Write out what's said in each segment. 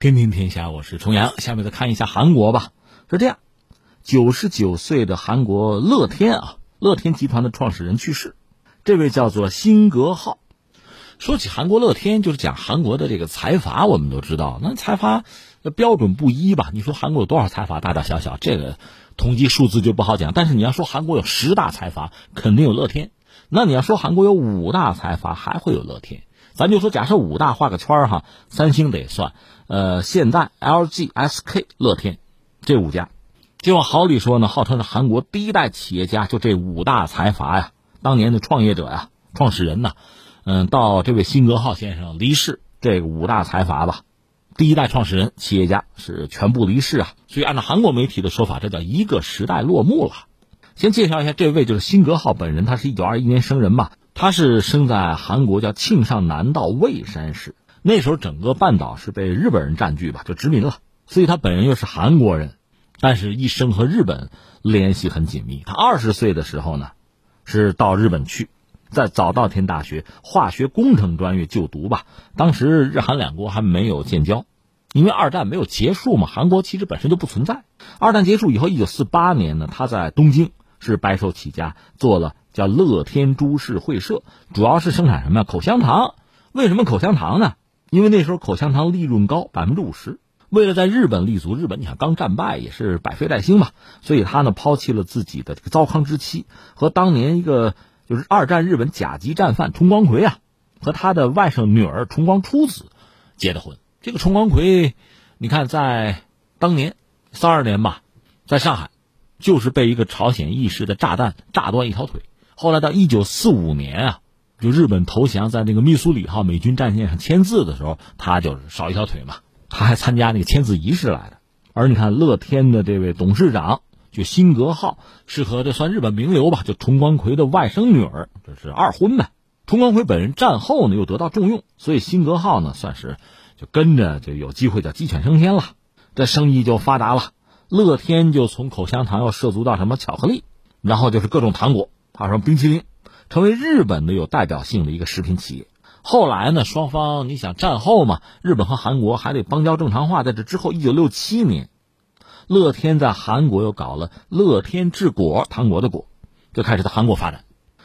天天天下，我是重阳。下面再看一下韩国吧。是这样，九十九岁的韩国乐天啊，乐天集团的创始人去世，这位叫做辛格浩。说起韩国乐天，就是讲韩国的这个财阀，我们都知道，那财阀标准不一吧？你说韩国有多少财阀，大大小小，这个统计数字就不好讲。但是你要说韩国有十大财阀，肯定有乐天。那你要说韩国有五大财阀，还会有乐天。咱就说，假设五大画个圈哈，三星得算。呃，现代、LG、SK、乐天，这五家，就往好里说呢，号称是韩国第一代企业家，就这五大财阀呀，当年的创业者呀，创始人呐，嗯，到这位辛格浩先生离世，这五大财阀吧，第一代创始人、企业家是全部离世啊，所以按照韩国媒体的说法，这叫一个时代落幕了。先介绍一下这位，就是辛格浩本人，他是一九二一年生人嘛，他是生在韩国叫庆尚南道蔚山市。那时候整个半岛是被日本人占据吧，就殖民了，所以他本人又是韩国人，但是一生和日本联系很紧密。他二十岁的时候呢，是到日本去，在早稻田大学化学工程专业就读吧。当时日韩两国还没有建交，因为二战没有结束嘛，韩国其实本身就不存在。二战结束以后，一九四八年呢，他在东京是白手起家，做了叫乐天株式会社，主要是生产什么呀？口香糖。为什么口香糖呢？因为那时候口香糖利润高，百分之五十。为了在日本立足，日本你看刚战败也是百废待兴嘛，所以他呢抛弃了自己的这个糟糠之妻，和当年一个就是二战日本甲级战犯重光葵啊，和他的外甥女儿重光初子结的婚。这个重光葵，你看在当年三二年吧，在上海就是被一个朝鲜义士的炸弹炸断一条腿。后来到一九四五年啊。就日本投降，在那个密苏里号美军战舰上签字的时候，他就是少一条腿嘛。他还参加那个签字仪式来的。而你看乐天的这位董事长，就辛格号，是和这算日本名流吧，就重光葵的外甥女儿，这是二婚呗。重光葵本人战后呢又得到重用，所以辛格号呢算是就跟着就有机会叫鸡犬升天了，这生意就发达了。乐天就从口香糖要涉足到什么巧克力，然后就是各种糖果，还有什么冰淇淋。成为日本的有代表性的一个食品企业。后来呢，双方你想战后嘛，日本和韩国还得邦交正常化。在这之后，一九六七年，乐天在韩国又搞了乐天制果糖果的果，就开始在韩国发展。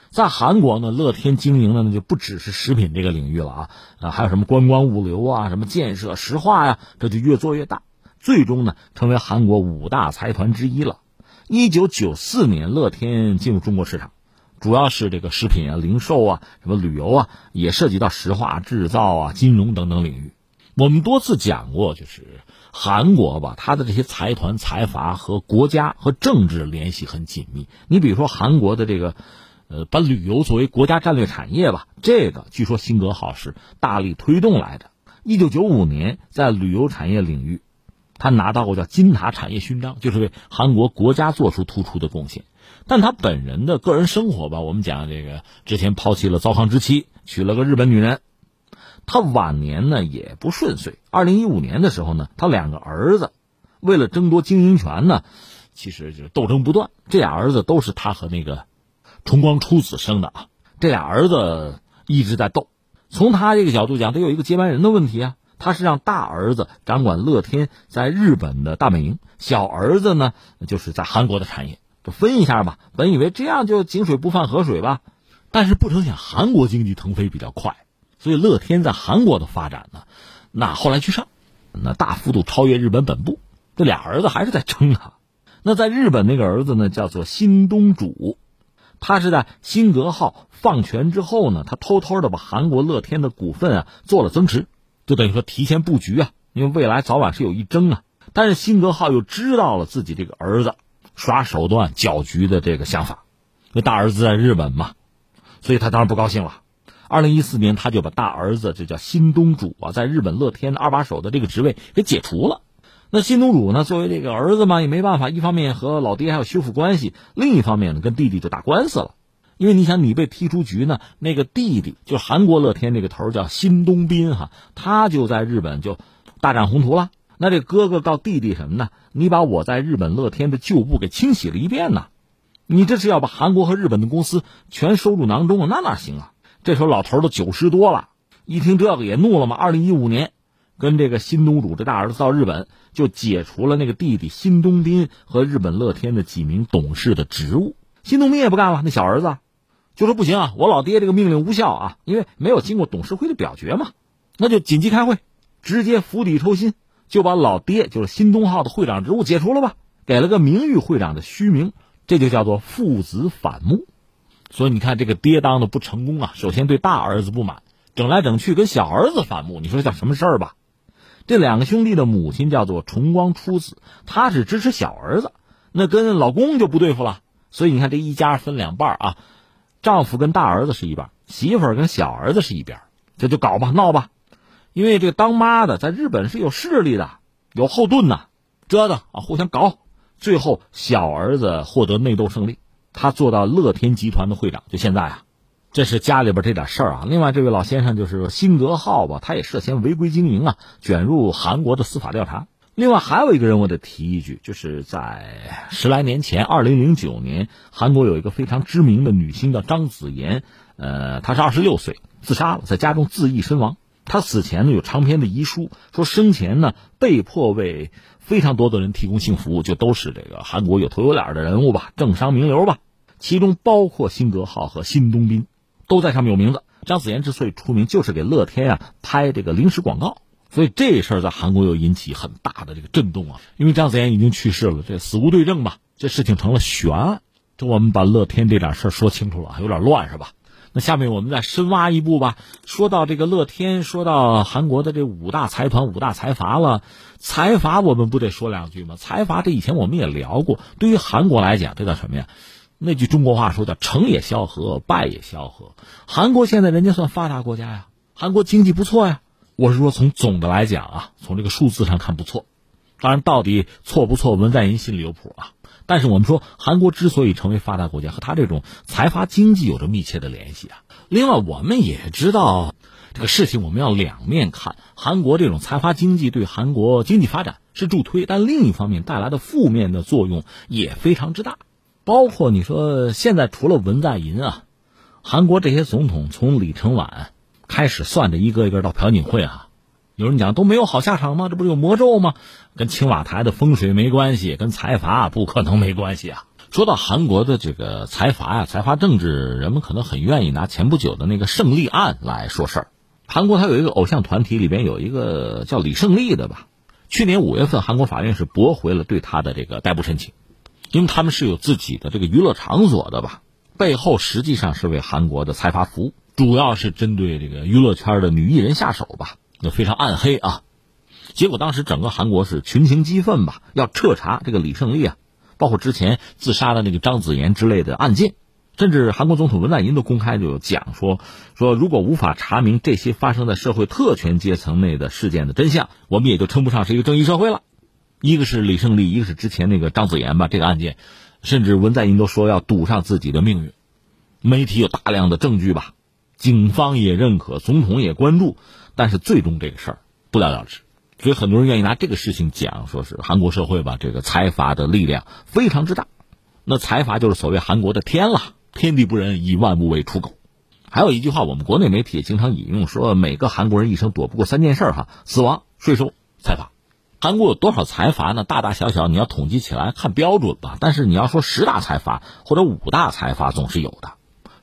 在韩国呢，乐天经营的呢就不只是食品这个领域了啊，啊还有什么观光物流啊，什么建设石化呀，这就越做越大，最终呢成为韩国五大财团之一了。一九九四年，乐天进入中国市场。主要是这个食品啊、零售啊、什么旅游啊，也涉及到石化制造啊、金融等等领域。我们多次讲过，就是韩国吧，它的这些财团财阀和国家和政治联系很紧密。你比如说韩国的这个，呃，把旅游作为国家战略产业吧，这个据说辛格浩是大力推动来的。一九九五年，在旅游产业领域，他拿到过叫金塔产业勋章，就是为韩国国家做出突出的贡献。但他本人的个人生活吧，我们讲这个之前抛弃了糟糠之妻，娶了个日本女人。他晚年呢也不顺遂。二零一五年的时候呢，他两个儿子为了争夺经营权呢，其实就斗争不断。这俩儿子都是他和那个重光初子生的啊。这俩儿子一直在斗。从他这个角度讲，得有一个接班人的问题啊。他是让大儿子掌管乐天在日本的大本营，小儿子呢就是在韩国的产业。就分一下吧，本以为这样就井水不犯河水吧，但是不成想韩国经济腾飞比较快，所以乐天在韩国的发展呢，那后来居上，那大幅度超越日本本部。这俩儿子还是在争啊。那在日本那个儿子呢，叫做新东主，他是在辛格浩放权之后呢，他偷偷的把韩国乐天的股份啊做了增持，就等于说提前布局啊，因为未来早晚是有一争啊。但是辛格浩又知道了自己这个儿子。耍手段搅局的这个想法，因为大儿子在日本嘛，所以他当然不高兴了。二零一四年，他就把大儿子这叫新东主啊，在日本乐天的二把手的这个职位给解除了。那新东主呢，作为这个儿子嘛，也没办法，一方面和老爹还要修复关系，另一方面呢，跟弟弟就打官司了。因为你想，你被踢出局呢，那个弟弟就韩国乐天那个头叫新东斌哈，他就在日本就大展宏图了。那这哥哥告弟弟什么呢？你把我在日本乐天的旧部给清洗了一遍呢，你这是要把韩国和日本的公司全收入囊中啊？那哪行啊？这时候老头都九十多了，一听这个也怒了嘛。二零一五年，跟这个新东主这大儿子到日本，就解除了那个弟弟新东斌和日本乐天的几名董事的职务。新东斌也不干了，那小儿子就说不行啊，我老爹这个命令无效啊，因为没有经过董事会的表决嘛，那就紧急开会，直接釜底抽薪，就把老爹就是新东浩的会长职务解除了吧，给了个名誉会长的虚名，这就叫做父子反目。所以你看这个爹当的不成功啊，首先对大儿子不满，整来整去跟小儿子反目，你说叫什么事儿吧？这两个兄弟的母亲叫做重光初子，他是支持小儿子，那跟老公就不对付了。所以你看这一家分两半啊，丈夫跟大儿子是一半，媳妇儿跟小儿子是一边，这就搞吧闹吧。因为这个当妈的在日本是有势力的，有后盾呐，折腾啊，互相搞，最后小儿子获得内斗胜利，他做到乐天集团的会长，就现在啊。这是家里边这点事儿啊。另外，这位老先生就是辛格浩吧，他也涉嫌违规经营啊，卷入韩国的司法调查。另外，还有一个人我得提一句，就是在十来年前，二零零九年，韩国有一个非常知名的女星叫张子妍，呃，她是二十六岁，自杀了，在家中自缢身亡。他死前呢有长篇的遗书，说生前呢被迫为非常多的人提供性服务，就都是这个韩国有头有脸的人物吧，政商名流吧，其中包括辛格浩和辛东斌。都在上面有名字。张子妍之所以出名，就是给乐天啊拍这个零食广告，所以这事儿在韩国又引起很大的这个震动啊。因为张子妍已经去世了，这死无对证吧，这事情成了悬案。这我们把乐天这点事儿说清楚了，有点乱是吧？那下面我们再深挖一步吧。说到这个乐天，说到韩国的这五大财团、五大财阀了，财阀我们不得说两句吗？财阀这以前我们也聊过，对于韩国来讲，这叫什么呀？那句中国话说叫“成也萧何，败也萧何”。韩国现在人家算发达国家呀，韩国经济不错呀。我是说从总的来讲啊，从这个数字上看不错。当然，到底错不错，文在寅心里有谱啊。但是我们说，韩国之所以成为发达国家，和他这种财阀经济有着密切的联系啊。另外，我们也知道这个事情，我们要两面看。韩国这种财阀经济对韩国经济发展是助推，但另一方面带来的负面的作用也非常之大。包括你说现在除了文在寅啊，韩国这些总统从李承晚开始算着一个一个到朴槿惠啊，有人讲都没有好下场吗？这不是有魔咒吗？跟青瓦台的风水没关系，跟财阀不可能没关系啊。说到韩国的这个财阀呀，财阀政治，人们可能很愿意拿前不久的那个胜利案来说事儿。韩国它有一个偶像团体，里边有一个叫李胜利的吧。去年五月份，韩国法院是驳回了对他的这个逮捕申请。因为他们是有自己的这个娱乐场所的吧，背后实际上是为韩国的财阀服务，主要是针对这个娱乐圈的女艺人下手吧，非常暗黑啊。结果当时整个韩国是群情激愤吧，要彻查这个李胜利啊，包括之前自杀的那个张子妍之类的案件，甚至韩国总统文在寅都公开就讲说，说如果无法查明这些发生在社会特权阶层内的事件的真相，我们也就称不上是一个正义社会了。一个是李胜利，一个是之前那个张子妍吧。这个案件，甚至文在寅都说要赌上自己的命运。媒体有大量的证据吧，警方也认可，总统也关注，但是最终这个事儿不了了之。所以很多人愿意拿这个事情讲，说是韩国社会吧，这个财阀的力量非常之大。那财阀就是所谓韩国的天了，天地不仁，以万物为刍狗。还有一句话，我们国内媒体也经常引用，说每个韩国人一生躲不过三件事哈：死亡、税收、财阀。韩国有多少财阀呢？大大小小，你要统计起来看标准吧。但是你要说十大财阀或者五大财阀，总是有的。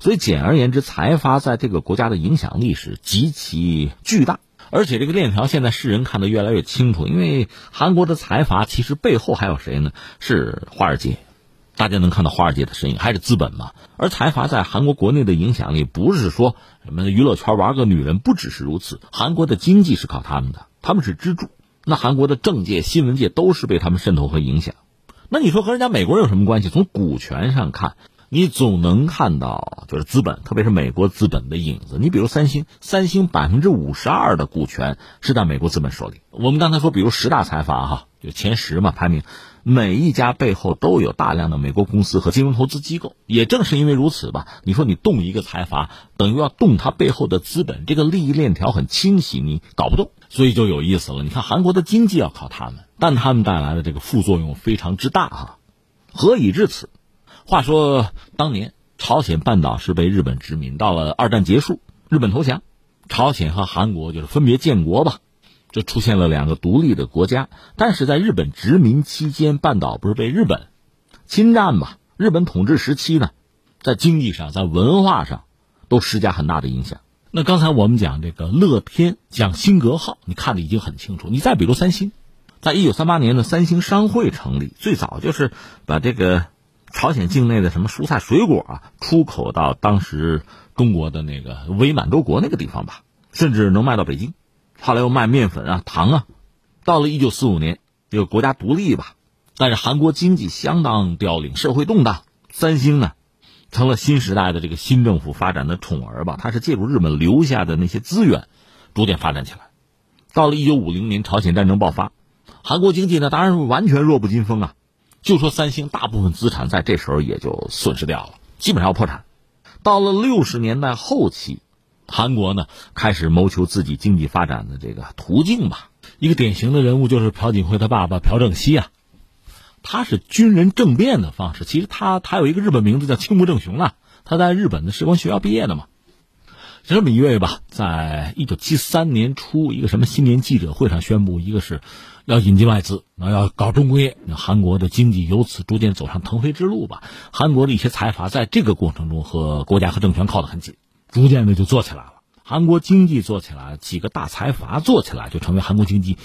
所以简而言之，财阀在这个国家的影响力是极其巨大。而且这个链条现在世人看得越来越清楚，因为韩国的财阀其实背后还有谁呢？是华尔街，大家能看到华尔街的身影，还是资本嘛？而财阀在韩国国内的影响力，不是说什么娱乐圈玩个女人，不只是如此。韩国的经济是靠他们的，他们是支柱。那韩国的政界、新闻界都是被他们渗透和影响。那你说和人家美国人有什么关系？从股权上看，你总能看到就是资本，特别是美国资本的影子。你比如三星，三星百分之五十二的股权是在美国资本手里。我们刚才说，比如十大财阀哈，就前十嘛排名，每一家背后都有大量的美国公司和金融投资机构。也正是因为如此吧，你说你动一个财阀，等于要动他背后的资本，这个利益链条很清晰，你搞不动。所以就有意思了。你看韩国的经济要靠他们，但他们带来的这个副作用非常之大哈。何以至此？话说当年朝鲜半岛是被日本殖民，到了二战结束，日本投降，朝鲜和韩国就是分别建国吧。就出现了两个独立的国家。但是在日本殖民期间，半岛不是被日本侵占嘛？日本统治时期呢，在经济上、在文化上都施加很大的影响。那刚才我们讲这个乐天，讲辛格号，你看的已经很清楚。你再比如三星，在一九三八年的三星商会成立，最早就是把这个朝鲜境内的什么蔬菜水果啊出口到当时中国的那个伪满洲国那个地方吧，甚至能卖到北京。后来又卖面粉啊、糖啊。到了一九四五年，这个国家独立吧，但是韩国经济相当凋零，社会动荡。三星呢？成了新时代的这个新政府发展的宠儿吧，它是借助日本留下的那些资源，逐渐发展起来。到了一九五零年，朝鲜战争爆发，韩国经济呢当然完全弱不禁风啊。就说三星，大部分资产在这时候也就损失掉了，基本上要破产。到了六十年代后期，韩国呢开始谋求自己经济发展的这个途径吧。一个典型的人物就是朴槿惠他爸爸朴正熙啊。他是军人政变的方式，其实他他有一个日本名字叫青木正雄啊，他在日本的士官学校毕业的嘛。这么一位吧，在一九七三年初，一个什么新年记者会上宣布，一个是要引进外资，那要搞重工业，韩国的经济由此逐渐走上腾飞之路吧。韩国的一些财阀在这个过程中和国家和政权靠得很紧，逐渐的就做起来了。韩国经济做起来，几个大财阀做起来，就成为韩国经济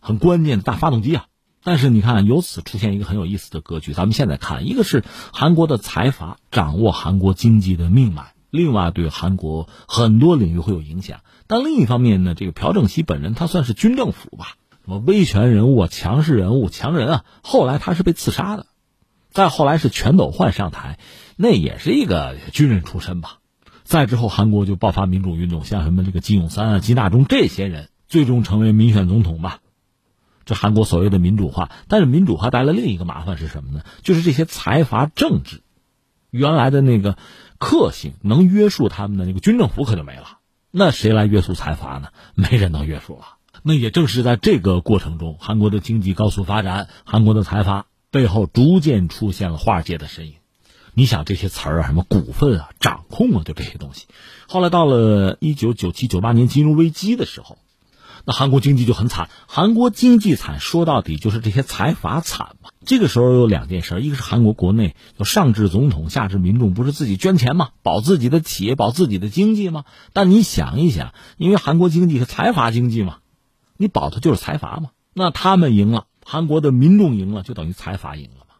很关键的大发动机啊。但是你看，由此出现一个很有意思的格局。咱们现在看，一个是韩国的财阀掌握韩国经济的命脉，另外对韩国很多领域会有影响。但另一方面呢，这个朴正熙本人他算是军政府吧，什么威权人物啊、强势人物、强人啊。后来他是被刺杀的，再后来是全斗焕上台，那也是一个军人出身吧。再之后，韩国就爆发民主运动，像什么这个金永三啊、金大中这些人，最终成为民选总统吧。这韩国所谓的民主化，但是民主化带来另一个麻烦是什么呢？就是这些财阀政治，原来的那个克性能约束他们的那个军政府可就没了。那谁来约束财阀呢？没人能约束了。那也正是在这个过程中，韩国的经济高速发展，韩国的财阀背后逐渐出现了华尔街的身影。你想这些词儿啊，什么股份啊、掌控啊，就这些东西。后来到了一九九七九八年金融危机的时候。那韩国经济就很惨，韩国经济惨，说到底就是这些财阀惨嘛。这个时候有两件事，一个是韩国国内就上至总统，下至民众，不是自己捐钱吗？保自己的企业，保自己的经济吗？但你想一想，因为韩国经济是财阀经济嘛，你保的就是财阀嘛。那他们赢了，韩国的民众赢了，就等于财阀赢了嘛。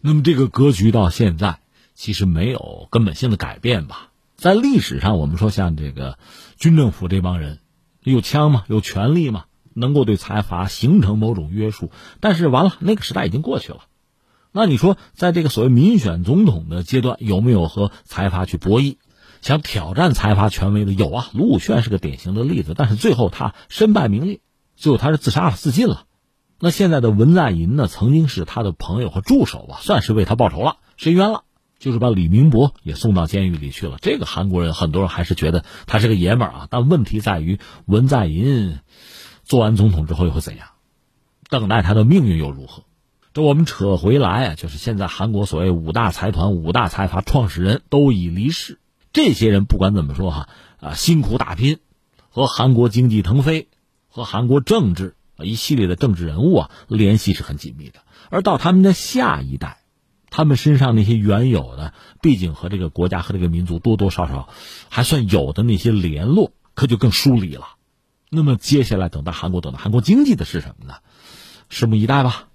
那么这个格局到现在其实没有根本性的改变吧？在历史上，我们说像这个军政府这帮人。有枪嘛，有权利嘛，能够对财阀形成某种约束。但是完了，那个时代已经过去了。那你说，在这个所谓民选总统的阶段，有没有和财阀去博弈，想挑战财阀权威的？有啊，卢武铉是个典型的例子。但是最后他身败名裂，最后他是自杀了，自尽了。那现在的文在寅呢，曾经是他的朋友和助手吧，算是为他报仇了，伸冤了。就是把李明博也送到监狱里去了。这个韩国人很多人还是觉得他是个爷们儿啊。但问题在于文在寅做完总统之后又会怎样？等待他的命运又如何？这我们扯回来啊，就是现在韩国所谓五大财团、五大财阀创始人都已离世。这些人不管怎么说哈啊，辛苦打拼，和韩国经济腾飞，和韩国政治啊一系列的政治人物啊联系是很紧密的。而到他们的下一代。他们身上那些原有的，毕竟和这个国家和这个民族多多少少还算有的那些联络，可就更疏离了。那么接下来等待韩国，等待韩国经济的是什么呢？拭目以待吧。